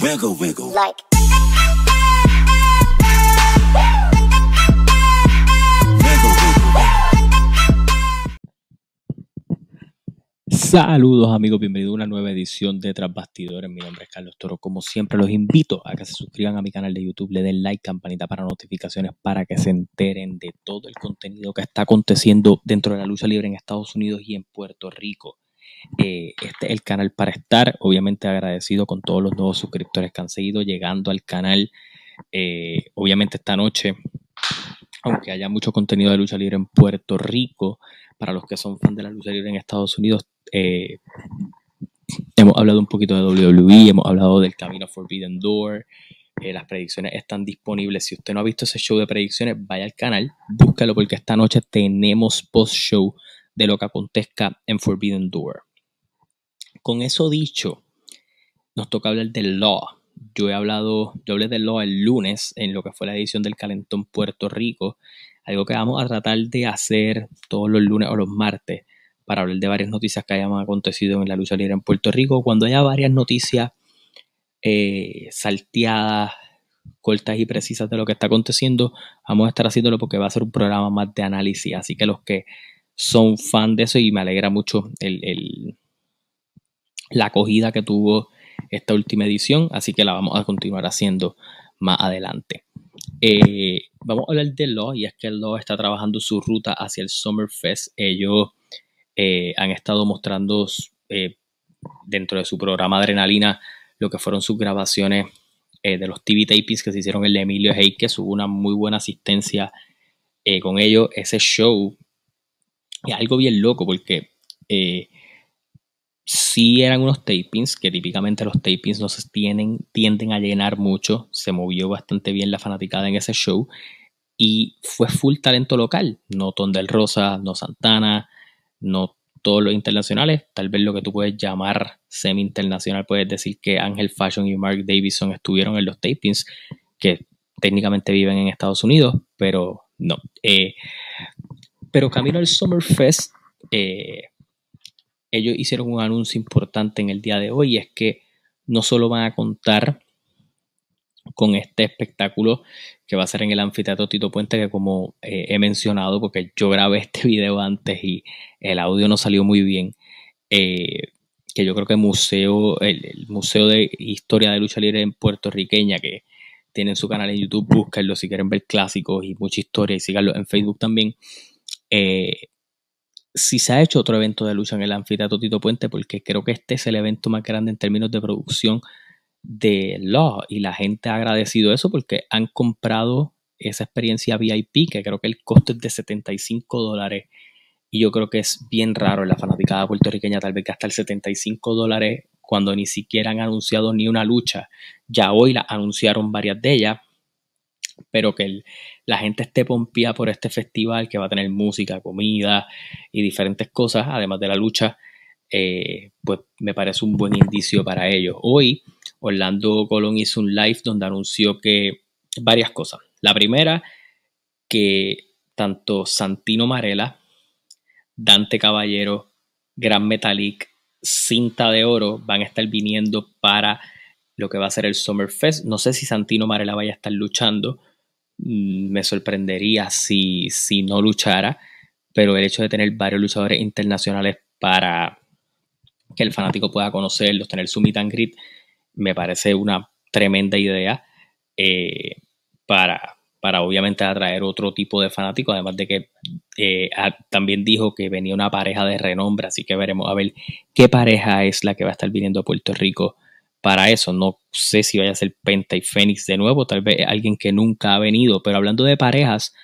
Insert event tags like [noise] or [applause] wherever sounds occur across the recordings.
Wiggle, wiggle. like Wiggle, wiggle. Saludos amigos, bienvenidos a una nueva edición de Tras Bastidores. Mi nombre es Carlos Toro. Como siempre los invito a que se suscriban a mi canal de YouTube, le den like, campanita para notificaciones para que se enteren de todo el contenido que está aconteciendo dentro de la lucha libre en Estados Unidos y en Puerto Rico. Eh, este es el canal para estar, obviamente agradecido con todos los nuevos suscriptores que han seguido llegando al canal. Eh, obviamente esta noche, aunque haya mucho contenido de lucha libre en Puerto Rico, para los que son fans de la lucha libre en Estados Unidos, eh, hemos hablado un poquito de WWE, hemos hablado del camino Forbidden Door. las predicciones están disponibles. Si usted no ha visto ese show de predicciones, vaya al canal, búscalo porque esta noche tenemos post-show de lo que acontezca en Forbidden Door. Con eso dicho, nos toca hablar del Law. Yo he hablado, yo hablé del Law el lunes en lo que fue la edición del Calentón Puerto Rico, algo que vamos a tratar de hacer todos los lunes o los martes para hablar de varias noticias que hayan acontecido en la lucha libre en Puerto Rico. Cuando haya varias noticias eh, salteadas, cortas y precisas de lo que está aconteciendo, vamos a estar haciéndolo porque va a ser un programa más de análisis. Así que los que son fan de eso y me alegra mucho el, el- la acogida que tuvo esta última edición, así que la vamos a continuar haciendo más adelante. Eh, vamos a hablar de Law y es que Law está trabajando su ruta hacia el Summerfest. Ellos eh, han estado mostrando eh, dentro de su programa Adrenalina lo que fueron sus grabaciones de los TV tapings que se hicieron el de Emilio Heikes. Hubo una muy buena asistencia con ellos. Ese show es algo bien loco porque sí eran unos tapings que típicamente los tapings no se tienen, tienden a llenar mucho. Se movió bastante bien la fanaticada en ese show y fue full talento local. No Ton del Rosa, no Santana, no todos los internacionales. Tal vez lo que tú puedes llamar semi-internacional, puedes decir que Ángel Fashion y Mark Davison estuvieron en los tapings que técnicamente viven en Estados Unidos, pero no. Eh, pero camino al Summerfest, eh, ellos hicieron un anuncio importante en el día de hoy y es que no solo van a contar con este espectáculo que va a ser en el anfiteatro Tito Puente, que como eh, he mencionado, porque yo grabé [laughs] este video antes y el audio no salió muy bien, eh, que yo creo que museo, el, el Museo de Historia de Lucha Libre en puertorriqueña, que tienen su canal en YouTube, búsquenlo si quieren ver clásicos y mucha historia y síganlo en Facebook también. Eh, si se ha hecho otro evento de lucha en el anfiteatro Tito Puente, porque creo que este es el evento más grande en términos de producción de Law y la gente ha agradecido eso porque han comprado esa experiencia VIP que creo que el costo es de 75 dólares y yo creo que es bien raro en la fanaticada puertorriqueña tal vez gastar 75 dólares cuando ni siquiera han anunciado ni una lucha. Ya hoy la anunciaron varias de ellas, pero que el- la gente esté pompía por este festival que va a tener música, comida y diferentes cosas, además de la lucha, eh, pues me parece un buen indicio para ellos. Hoy Orlando Colón hizo un live donde anunció que varias cosas. La primera, que tanto Santino Marella, Dante Caballero, Gran Metalik, Cinta de Oro van a estar viniendo para lo que va a ser el Summerfest. No sé si Santino Marella vaya a estar luchando. Mm, Me sorprendería si, si no luchara, pero el hecho de tener varios luchadores internacionales para que el fanático pueda conocerlos, tener su meet and me parece una tremenda idea eh, para, para obviamente atraer otro tipo de fanáticos, además de que eh, también dijo que venía una pareja de renombre, así que veremos a ver qué pareja es la que va a estar viniendo a Puerto Rico para eso. No sé si vaya a ser Penta y Fénix de nuevo, tal vez alguien que nunca ha venido, pero hablando de parejas,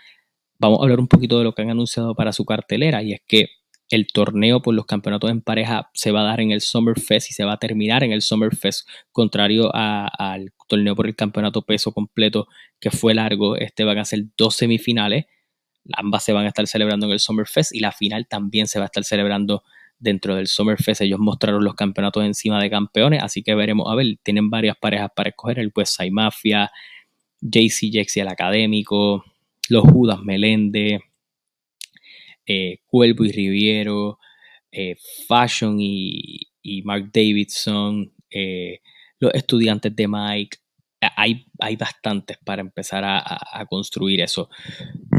vamos a hablar un poquito de lo que han anunciado para su cartelera y es que el torneo por los campeonatos en pareja se va a dar en el Summerfest y se va a terminar en el Summerfest, contrario al torneo por el campeonato peso completo que fue largo. Este van a ser dos semifinales, ambas se van a estar celebrando en el Summerfest y la final también se va a estar celebrando dentro del Summerfest. Ellos mostraron los campeonatos encima de campeones, así que veremos, a ver, tienen varias parejas para escoger, el West Side Mafia, JC Jax y el Académico, los Judas Melende, eh, Cuervo y Riviero, eh, Fashion y, y Mark Davidson, eh, los estudiantes de Mike. Hay, hay bastantes para empezar a, construir eso.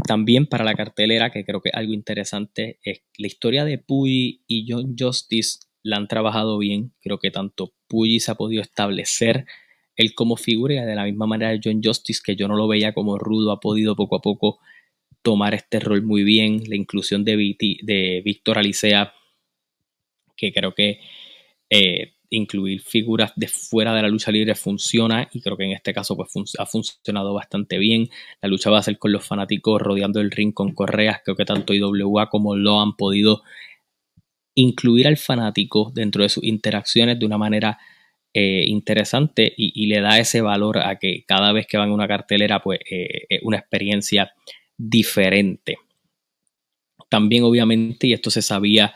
También para la cartelera, que creo que algo interesante, es la historia de Puy y John Justice la han trabajado bien. Creo que tanto Puyi se ha podido establecer él como figura de la misma manera John Justice, que yo no lo veía como rudo, ha podido poco a poco tomar este rol muy bien. La inclusión de, de Víctor Alicea, que creo que eh, incluir figuras de fuera de la lucha libre funciona y creo que en este caso pues ha funcionado bastante bien. La lucha va a ser con los fanáticos rodeando el ring con correas. Creo que tanto IWA como lo han podido incluir al fanático dentro de sus interacciones de una manera eh, interesante y, le da ese valor a que cada vez que van a una cartelera pues eh, es una experiencia diferente. También obviamente, y esto se sabía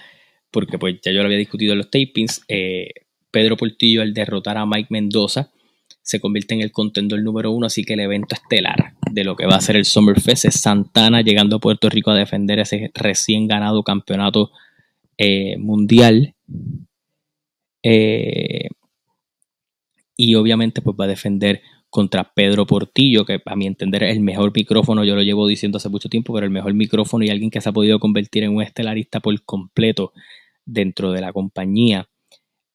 porque pues ya yo lo había discutido en los tapings, eh, Pedro Portillo al derrotar a Mike Mendoza se convierte en el contendor número uno, así que el evento estelar de lo que va a ser el Summerfest es Santana llegando a Puerto Rico a defender ese recién ganado campeonato eh, mundial. Eh, y obviamente pues va a defender contra Pedro Portillo, que a mi entender es el mejor micrófono, yo lo llevo diciendo hace mucho tiempo, pero el mejor micrófono y alguien que se ha podido convertir en un estelarista por completo dentro de la compañía.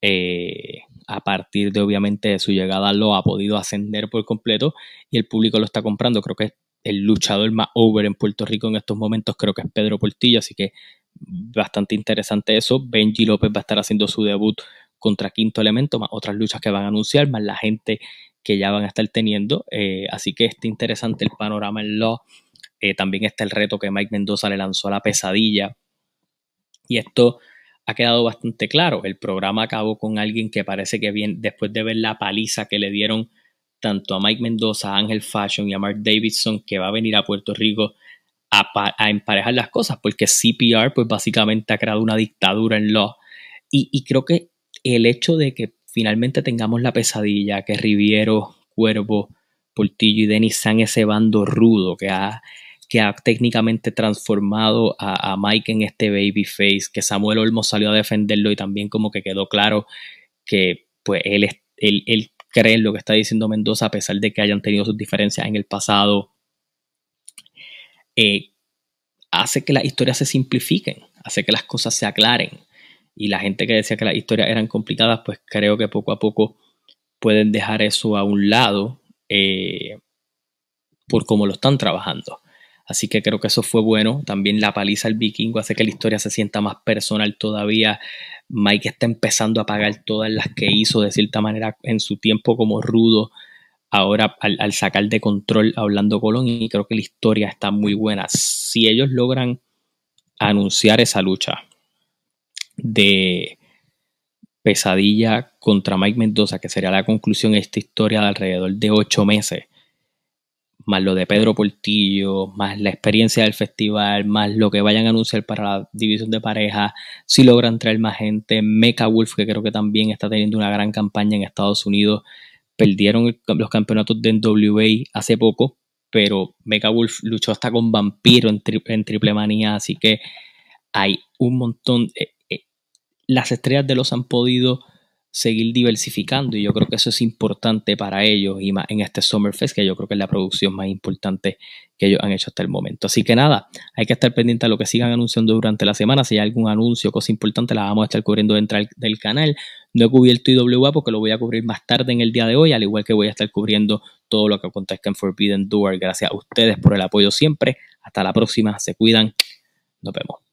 Eh, a partir de obviamente de su llegada lo ha podido ascender por completo y el público lo está comprando. Creo que el luchador más over en Puerto Rico en estos momentos creo que es Pedro Portillo, así que bastante interesante eso. Benji López va a estar haciendo su debut contra Quinto Elemento, más otras luchas que van a anunciar, más la gente que ya van a estar teniendo. Eh, así que está interesante el panorama en Law. Eh, también está el reto que Mike Mendoza le lanzó a la pesadilla. Y esto ha quedado bastante claro. El programa acabó con alguien que parece que bien, después de ver la paliza que le dieron tanto a Mike Mendoza, a Ángel Fashion y a Mark Davidson, que va a venir a Puerto Rico a, emparejar las cosas, porque CPR pues básicamente ha creado una dictadura en Law. Y, creo que el hecho de que finalmente tengamos la pesadilla, que Riviero, Cuervo, Portillo y Denis sean ese bando rudo que ha, que ha técnicamente transformado a, Mike en este babyface, que Samuel Olmos salió a defenderlo y también como que quedó claro que pues él, él, él cree en lo que está diciendo Mendoza a pesar de que hayan tenido sus diferencias en el pasado eh, hace que las historias se simplifiquen, hace que las cosas se aclaren. Y la gente que decía que las historias eran complicadas, pues creo que poco a poco pueden dejar eso a un lado eh, por cómo lo están trabajando. Así que creo que eso fue bueno. También la paliza al vikingo hace que la historia se sienta más personal todavía. Mike está empezando a pagar todas las que hizo de cierta manera en su tiempo como rudo ahora al, sacar de control hablando Colón y creo que la historia está muy buena. Si ellos logran anunciar esa lucha de pesadilla contra Mike Mendoza, que sería la conclusión de esta historia de alrededor de ocho meses, más lo de Pedro Portillo, más la experiencia del festival, más lo que vayan a anunciar para la división de pareja, si logran traer más gente, Mecha Wolf, que creo que también está teniendo una gran campaña en Estados Unidos, perdieron los campeonatos de NWA hace poco, pero Mega Wolf luchó hasta con Vampiro en, Triple Manía, así que hay un montón. Eh, eh, las estrellas de los han podido seguir diversificando y yo creo que eso es importante para ellos y más en este Summerfest que yo creo que es la producción más importante que ellos han hecho hasta el momento. Así que nada, hay que estar pendiente a lo que sigan anunciando durante la semana. Si hay algún anuncio, cosa importante, la vamos a estar cubriendo dentro del canal. No he cubierto IWA porque lo voy a cubrir más tarde en el día de hoy, al igual que voy a estar cubriendo todo lo que acontezca en Forbidden Door. Gracias a ustedes por el apoyo siempre. Hasta la próxima, se cuidan. Nos vemos.